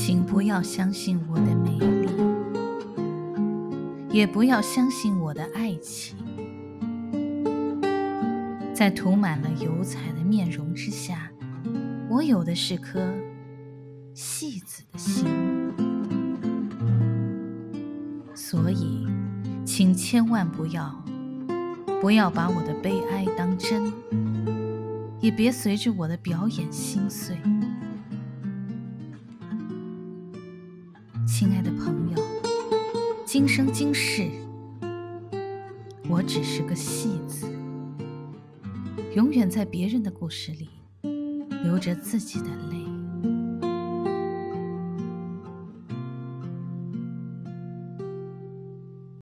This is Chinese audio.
请不要相信我的美丽，也不要相信我的爱情。在涂满了油彩的面容之下，我有的是颗戏子的心。所以，请千万不要，不要把我的悲哀当真，也别随着我的表演心碎。亲爱的朋友，今生今世，我只是个戏子，永远在别人的故事里流着自己的泪。